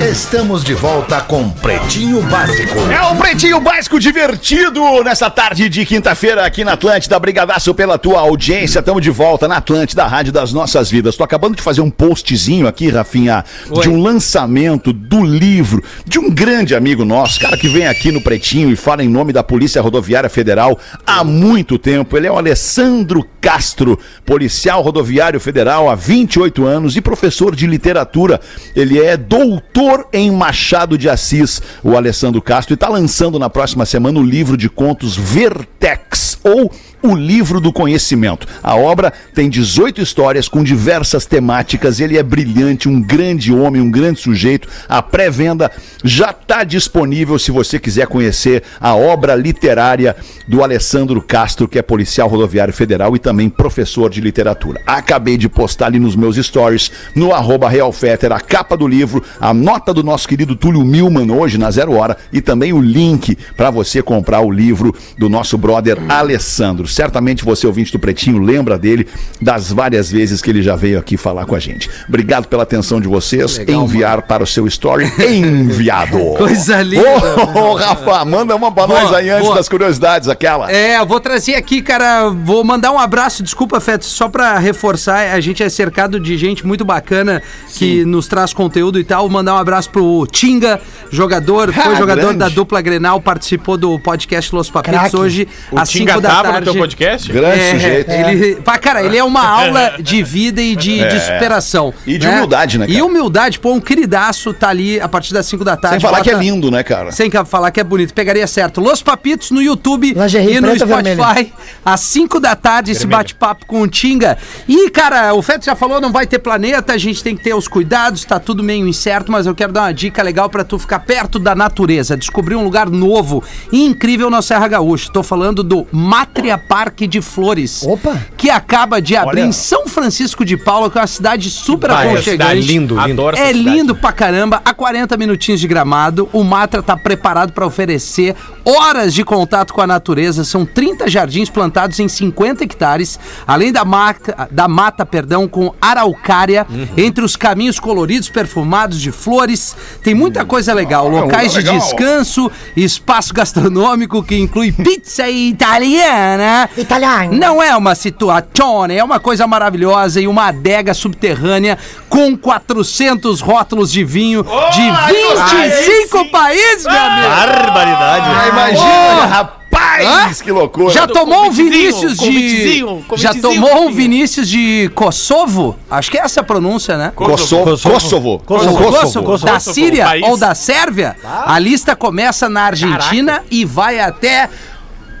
Estamos de volta com Pretinho Básico. É o Pretinho Básico divertido nessa tarde de quinta-feira aqui na Atlântida. Brigadaço pela tua audiência. Estamos de volta na Atlântida, a rádio das nossas vidas. Tô acabando de fazer um postzinho aqui, Rafinha, de um lançamento do livro de um grande amigo nosso, cara que vem aqui no Pretinho e fala em nome da Polícia Rodoviária Federal há muito tempo. Ele é o Alessandro Castro, policial rodoviário federal há 28 anos e professor de literatura. Ele é doutor em Machado de Assis, o Alessandro Castro, e está lançando na próxima semana o livro de contos Vertex, ou o Livro do Conhecimento. A obra tem 18 histórias com diversas temáticas. Ele é brilhante, um grande homem, um grande sujeito. A pré-venda já está disponível se você quiser conhecer a obra literária do Alessandro Castro, que é policial rodoviário federal e também professor de literatura. Acabei de postar ali nos meus stories, no arroba Realfetter, a capa do livro, a nota do nosso querido Túlio Milman hoje na Zero Hora e também o link para você comprar o livro do nosso brother Alessandro. Certamente você, ouvinte do Pretinho, lembra dele das várias vezes que ele já veio aqui falar com a gente. Obrigado pela atenção de vocês. Legal, Enviar para o seu story enviado. Coisa linda. Ô, ô, Rafa, manda uma pra Boa, nós aí antes boa. das curiosidades, aquela. É, eu vou trazer aqui, cara. Vou mandar um abraço, desculpa, Feto, só pra reforçar. A gente é cercado de gente muito bacana que nos traz conteúdo e tal. Mandar um abraço pro Tinga, jogador, foi Ah, jogador grande. da dupla Grenal, participou do podcast Los Papitos hoje, O às Tinga 5 da tarde. Podcast? Grande É, sujeito. Ele, pá, cara, ele é uma aula de vida e de, de superação. E de humildade, né, E cara? humildade, pô, um queridaço tá ali a partir das 5 da tarde. Sem falar que é bota- lindo, né, cara? sem falar que é bonito, pegaria certo. Los Papitos no YouTube Lingerie e no Spotify, vermelha? às 5 da tarde, esse bate-papo com o Tinga. E, cara, o Feto já falou, não vai ter planeta, a gente tem que ter os cuidados, tá tudo meio incerto, mas eu quero dar uma dica legal pra tu ficar perto da natureza, descobrir um lugar novo e incrível na Serra Gaúcha. Tô falando do Mátria Parque de Flores. Opa. Que acaba de abrir Olha. em São Francisco de Paula, que é uma cidade super Ah, é, aconchegante. cidade lindo, lindo. Adoro É cidade. lindo pra caramba, a 40 minutinhos de gramado. O Matra tá preparado para oferecer horas de contato com a natureza. São 30 jardins plantados em 50 hectares, além da mata, da mata perdão, com araucária, Uhum. entre os caminhos coloridos, perfumados de flores. Tem muita coisa legal. Ah, Locais de legal. descanso, espaço gastronômico que inclui pizza italiana. Italiano. Não é uma situazione, é uma coisa maravilhosa e uma adega subterrânea com 400 rótulos de vinho de 25 países, meu amigo. Barbaridade. Ah, imagina, rapaz, que loucura. Já tomou um Vinícius de. Já tomou um. Vinícius de Kosovo? Acho que é essa a pronúncia, né? Kosovo. Kosovo. Kosovo. Kosovo, da Kosovo, Síria ou da Sérvia. A lista começa na Argentina e vai até.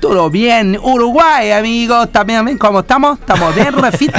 Tudo bem, Uruguai, amigo. Bem, bem? Como estamos? Estamos bem, Rafita?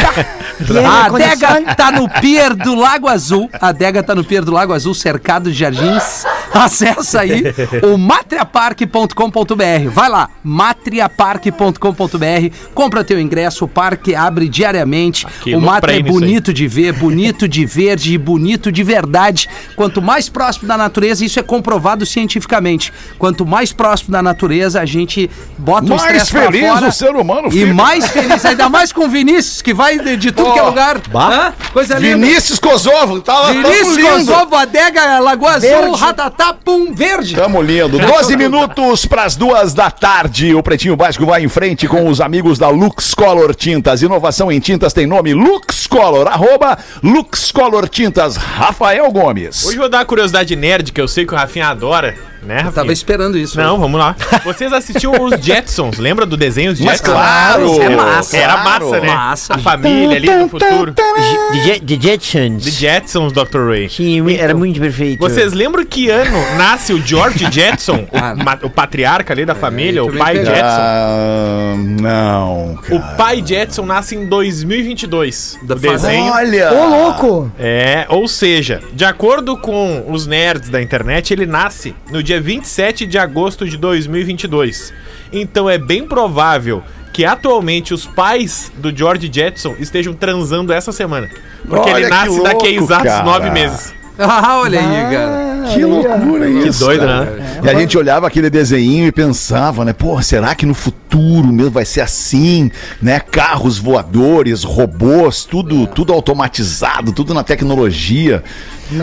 A adega tá no pier do Lago Azul. A adega tá no pier do Lago Azul, cercado de jardins. Acessa aí o matriaparque.com.br. Vai lá, matriaparque.com.br. Compra teu ingresso, o parque abre diariamente. Que o Matre é bonito de ver, bonito de verde e bonito de verdade. Quanto mais próximo da natureza, isso é comprovado cientificamente. Quanto mais próximo da natureza, a gente bota o Mais estresse pra feliz fora. o ser humano E fica. mais feliz, ainda mais com o Vinícius, que vai de, de tudo Ó, que é lugar. Hã? Coisa linda. Vinícius Kosovo, tamo Vinícius. Kosovo, adega Lagoa Azul, ratatá, pum, verde. Tamo lindo. 12 minutos pras duas da tarde. O Pretinho Básico vai em frente com os amigos da Lux Color Tintas. Inovação em tintas tem nome Lux Color. Arroba Lux Color Tintas. Rafael Gomes. Hoje eu vou dar uma curiosidade nerd, que eu sei que o Rafinha adora, né, Rafinha? Tava esperando isso. Não, vamos lá. Vocês assistiam os Jetsons, lembra do desenho dos Mas Jetsons? claro. Isso é massa. Era Claro. massa, né? Massa. A família ali no futuro. The Jetsons. The Jetsons, Dr. Ray. Sim, era muito perfeito. Vocês lembram que ano nasce o George Jetson, Ah. o, ma- o patriarca ali da família, o pai. Jetson? Ah, não, O cara. pai Jetson nasce em 2022. Da o desenho. Olha. Ô, louco. É, ou seja, de acordo com os nerds da internet, ele nasce no dia 27 de agosto de 2022. Então é bem provável que atualmente os pais do George Jetson estejam transando essa semana. Porque Olha ele nasce daqui a louco, exatos cara. nove meses. Ah, olha aí, cara. Que loucura isso. doido, cara. né? E a gente olhava aquele desenho e pensava, né? Pô, será que no futuro mesmo vai ser assim, né? Carros voadores, robôs, tudo, tudo automatizado, tudo na tecnologia.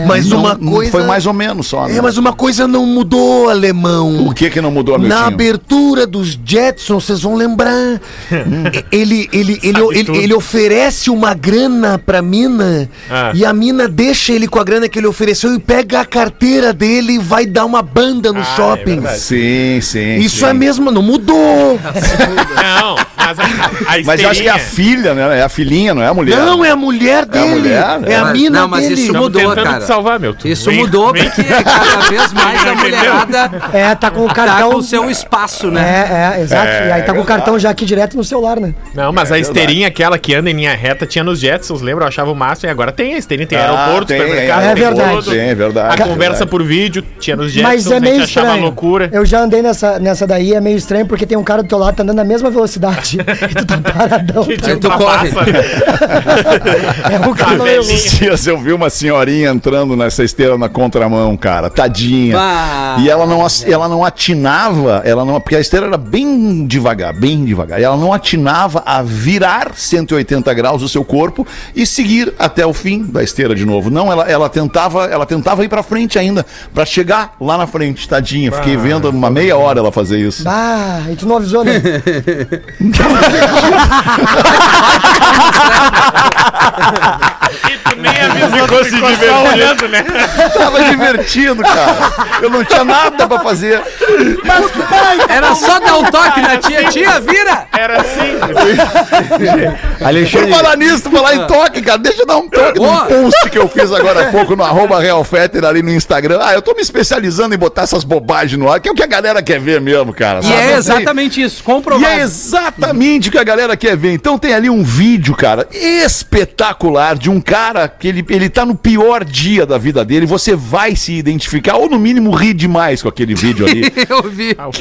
Mas Não- uma coisa. Foi mais ou menos só, né? É, mas uma coisa não mudou, alemão. O que que não mudou, meu Na abertura dos Jetsons, vocês vão lembrar. ele, ele, ele, ele, ele oferece uma grana pra mina Ah. e a mina deixa ele com a grana que ele ofereceu e pega a carteira dele e vai dar uma banda no Ah, shopping. é. Sim, sim. Isso sim. é mesmo, não mudou. Não, mas a, a Mas eu acho que é a filha, né? É a filhinha, não é a mulher. Não, é a mulher dele. mulher, É a Mas- mina não, mas dele. isso Estamos mudou, tentando cara. te salvar, meu. Isso vem- mudou vem- porque cada vez mais a mulherada É, tá com o tá cartão. com o seu espaço, né? É, é, exato. É, e aí tá com o cartão já aqui direto no celular, né? Não, mas É a esteirinha, aquela que anda em linha reta, tinha nos Jetsons, lembra? Eu achava o máximo e agora tem a esteirinha, tem Ah, aeroporto, tem, supermercado, é tem verdade. Sim, é verdade, A conversa verdade. por vídeo tinha nos Jetsons, Mas é meio estranho. loucura. Eu já andei nessa, nessa daí, é meio estranho porque tem um cara do teu lado tá andando na mesma velocidade e tu tá paradão. Que Tá? te tu corre. né? É um cara Tá meio- velhinho. Esses dias eu vi uma senhorinha entrando nessa esteira na contramão, cara. Tadinha. Bah. E ela não, ela não atinava, ela não, porque a esteira era bem devagar, bem devagar. E ela não atinava a virar 180 graus o seu corpo e seguir até o fim da esteira de novo. Não, ela, ela tentava, ela tentava ir pra frente ainda, pra chegar lá na frente, tadinha. Fiquei vendo uma meia hora ela fazer isso. Ah, e tu não avisou, né? E tu nem avisou, tu ficou só olhando, né? Tava divertido, cara. Eu não tinha nada pra fazer. Era só dar um toque na tia. Tia, vira! Era assim. Por Alexandre, falar nisso, falar em toque, cara, deixa eu dar um toque num post que eu fiz agora há pouco no arroba Real Fetter ali no Instagram. Ah, eu tô me especializando em botar essas bobagens no ar, que é o que a galera quer ver mesmo, cara. E sabe? é exatamente isso, E comprovado. é exatamente Exatamente o que a galera quer ver. Então tem ali um vídeo, cara, espetacular de um cara que ele, ele tá no pior dia da vida dele. Você vai se identificar, ou no mínimo rir demais com aquele vídeo ali. Eu vi. Ah.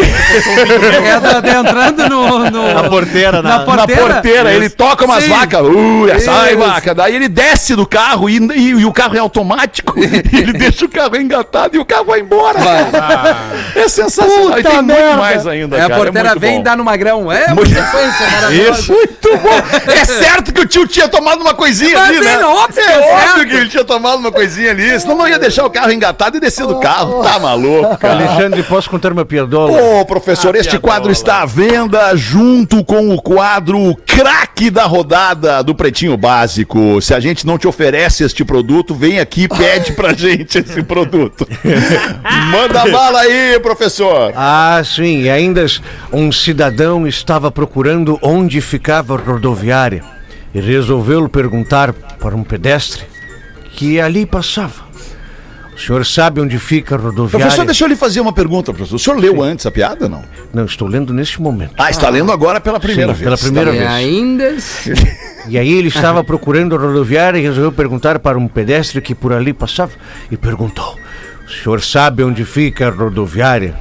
É, tá entrando no, no- Na porteira, na- na Na porteira. porteira, ele toca umas Sim. vacas. Uh, sai, vaca. Daí ele desce do carro e, e- e o carro é automático. e ele deixa o carro engatado e o carro vai embora. É sensacional. e Puta tem muito merda. mais ainda. É, a cara, porteira muito vem bom. e dá no magrão. É, Muito-. Isso, muito bom. É certo que o tio tinha tomado uma coisinha Mas ali, é né? óbvio que é é óbvio que ele tinha tomado uma coisinha ali. Senão não ia deixar o carro engatado e descer do carro. Tá maluco, cara. Alexandre, posso contar uma piadola? Ô, professor, este quadro está à venda junto com o quadro craque da rodada do Pretinho Básico. Se a gente não te oferece este produto, vem aqui e pede pra gente esse produto. Manda bala aí, professor. Ah, sim, e ainda um cidadão estava procurando onde ficava a rodoviária e resolveu perguntar para um pedestre que ali passava. O senhor sabe onde fica a rodoviária? Professor, deixa eu lhe fazer uma pergunta, professor. O senhor leu antes a piada, não? Não, estou lendo neste momento. Ah, está lendo agora pela primeira Sim, vez. pela primeira E vez. ainda. E aí ele estava procurando a rodoviária e resolveu perguntar para um pedestre que por ali passava e perguntou: O senhor sabe onde fica a rodoviária?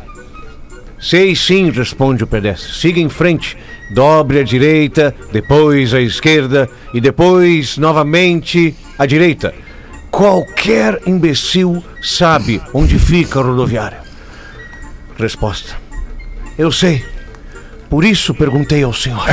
Sei sim, responde o pedestre. Siga em frente, dobre à direita, depois à esquerda e depois novamente à direita. Qualquer imbecil sabe onde fica a rodoviária. Resposta: Eu sei. Por isso perguntei ao senhor.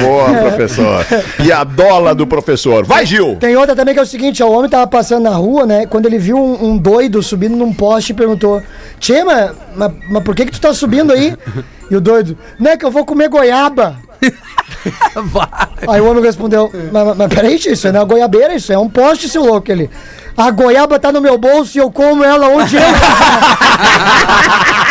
Boa, professor. Piadola do professor. Vai, Gil. Tem outra também que é o seguinte, ó, o homem tava passando na rua, né? Quando ele viu um, um doido subindo num poste e perguntou: Tchê, mas, mas, mas por que que tu tá subindo aí? E o doido, não é que eu vou comer goiaba. Aí o homem respondeu, mas, mas, peraí, tio, isso não é goiabeira, isso é um poste, seu louco. Ele, a goiaba tá no meu bolso e eu como ela onde eu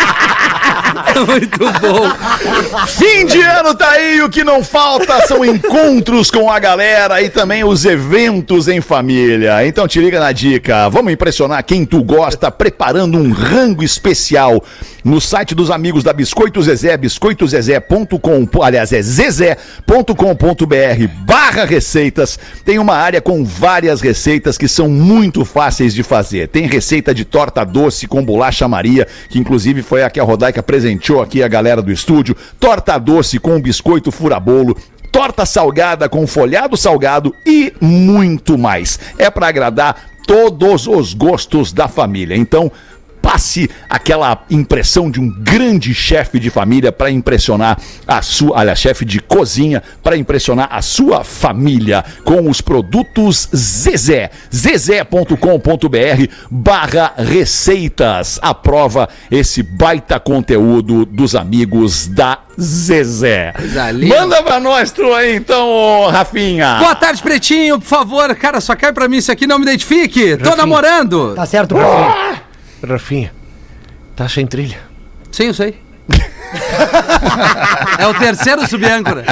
Muito bom. Fim de ano tá aí, o que não falta são encontros com a galera e também os eventos em família. Então te liga na dica, vamos impressionar quem tu gosta preparando um rango especial no site dos amigos da Biscoito Zezé, biscoitozezé.com, aliás é zezé.com.br barra receitas. Tem uma área com várias receitas que são muito fáceis de fazer. Tem receita de torta doce com bolacha Maria, que inclusive foi a que a Rodaica presenteou aqui a galera do estúdio, torta doce com biscoito furabolo, torta salgada com folhado salgado e muito mais. É para agradar todos os gostos da família. Então, passe aquela impressão de um grande chefe de família para impressionar a sua, aliás, chefe de cozinha para impressionar a sua família com os produtos Zezé. Zezé.com.br barra receitas. Aprova esse baita conteúdo dos amigos da Zezé. Manda pra nós tu aí então, Rafinha. Boa tarde, Pretinho, por favor. Cara, só cai pra mim isso aqui, não me identifique. Tô namorando. Tá certo, Paulo? Rafinha, tá sem trilha. Sim, eu sei. É o terceiro subâncora.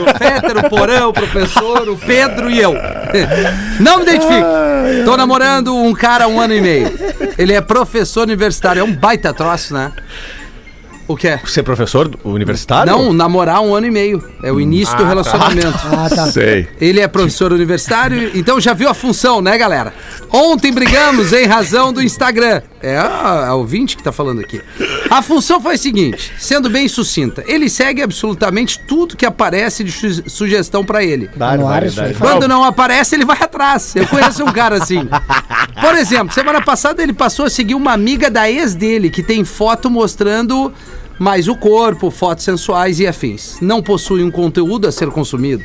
O Féter, o Porão, o professor, o Pedro e eu. Não me identifico. Tô namorando um cara há um ano e meio. Ele é professor universitário. É um baita troço, né? O que é? Você é professor universitário? Não, namorar um ano e meio. É o início do relacionamento. Ah, tá. Sei. Ele é professor universitário, então já viu a função, né, galera? Ontem brigamos em razão do Instagram. É a, a ouvinte que tá falando aqui. A função foi a seguinte, sendo bem sucinta. Ele segue absolutamente tudo que aparece de su- sugestão pra ele. Aí. Quando não aparece, ele vai atrás. Eu conheço um cara assim. Por exemplo, semana passada ele passou a seguir uma amiga da ex dele, que tem foto mostrando mais o corpo, fotos sensuais e afins. Não possui um conteúdo a ser consumido.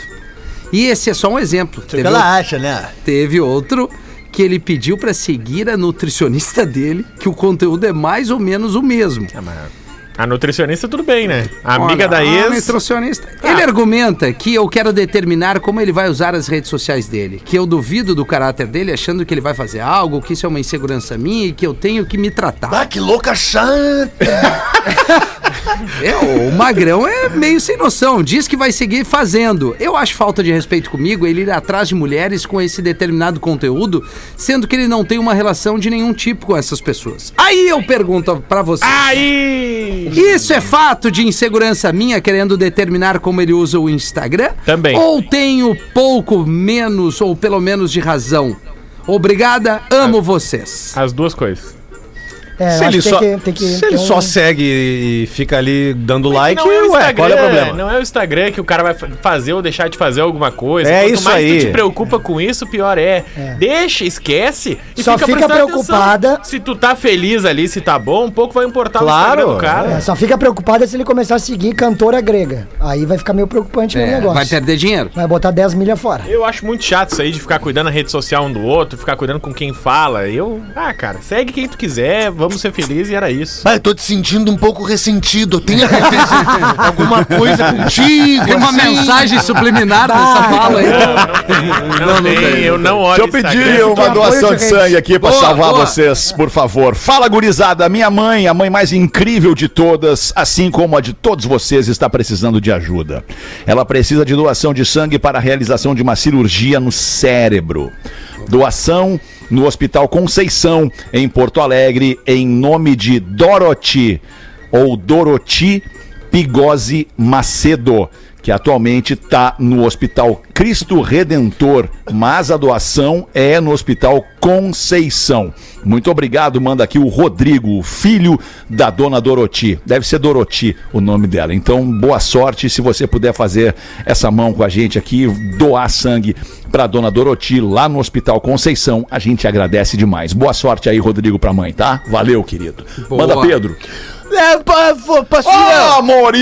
E esse é só um exemplo. Teve, outro, acha, né? teve outro que ele pediu pra seguir a nutricionista dele, que o conteúdo é mais ou menos o mesmo. A nutricionista, tudo bem, né? A amiga Olha, da a ex. nutricionista. Ele argumenta que eu quero determinar como ele vai usar as redes sociais dele. Que eu duvido do caráter dele, achando que ele vai fazer algo, que isso é uma insegurança minha e que eu tenho que me tratar. Ah, que louca chata! É, o Magrão é meio sem noção. Diz que vai seguir fazendo. Eu acho falta de respeito comigo ele ir atrás de mulheres com esse determinado conteúdo, sendo que ele não tem uma relação de nenhum tipo com essas pessoas. Aí eu pergunto pra você. Aí! Isso é fato de insegurança minha querendo determinar como ele usa o Instagram? Também. Ou tenho pouco menos, ou pelo menos de razão? Obrigada, amo vocês. As duas coisas. É, Se ele, que só, tem que, tem que se ele um- só segue e fica ali dando like, não é o ué, Instagram, qual é o problema? Não é o Instagram que o cara vai fa- fazer ou deixar de fazer alguma coisa. É Quanto isso mais aí. tu te preocupa com isso, pior é. Deixa, esquece e Só fica prestando preocupada- atenção. Se tu tá feliz ali, se tá bom, um pouco vai importar Claro. o Instagram do cara. É, só fica preocupada se ele começar a seguir cantora grega. Aí vai ficar meio preocupante o É, negócio. vai perder dinheiro. Vai botar 10 milhas fora. Eu acho muito chato isso aí de ficar cuidando da rede social um do outro, ficar cuidando com quem fala. Eu, ah, cara, segue quem tu quiser, vamos ser felizes e era isso. Ah, eu tô te sentindo um pouco ressentido. Tem alguma coisa contigo? Tem uma assim? mensagem subliminar nessa fala aí. Não, não, tem, eu não olho Deixa eu Instagram. pedir uma doação de sangue aqui pra Boa, salvar boa. vocês, por favor. Fala, gurizada. Minha mãe, a mãe mais incrível de todas, assim como a de todos vocês, está precisando de ajuda. Ela precisa de doação de sangue para a realização de uma cirurgia no cérebro. Doação no Hospital Conceição, em Porto Alegre, em nome de Dorothy, ou Doroti Pigose Macedo, que atualmente está no Hospital Cristo Redentor, mas a doação é no Hospital Conceição. Muito obrigado, manda aqui o Rodrigo, filho da dona Doroti. Deve ser Doroti o nome dela. Então, boa sorte se você puder fazer essa mão com a gente aqui, doar sangue para dona Doroti lá no Hospital Conceição. A gente agradece demais. Boa sorte aí, Rodrigo, pra mãe, tá? Valeu, querido. Boa. Manda Pedro. É. Ô, Amorim!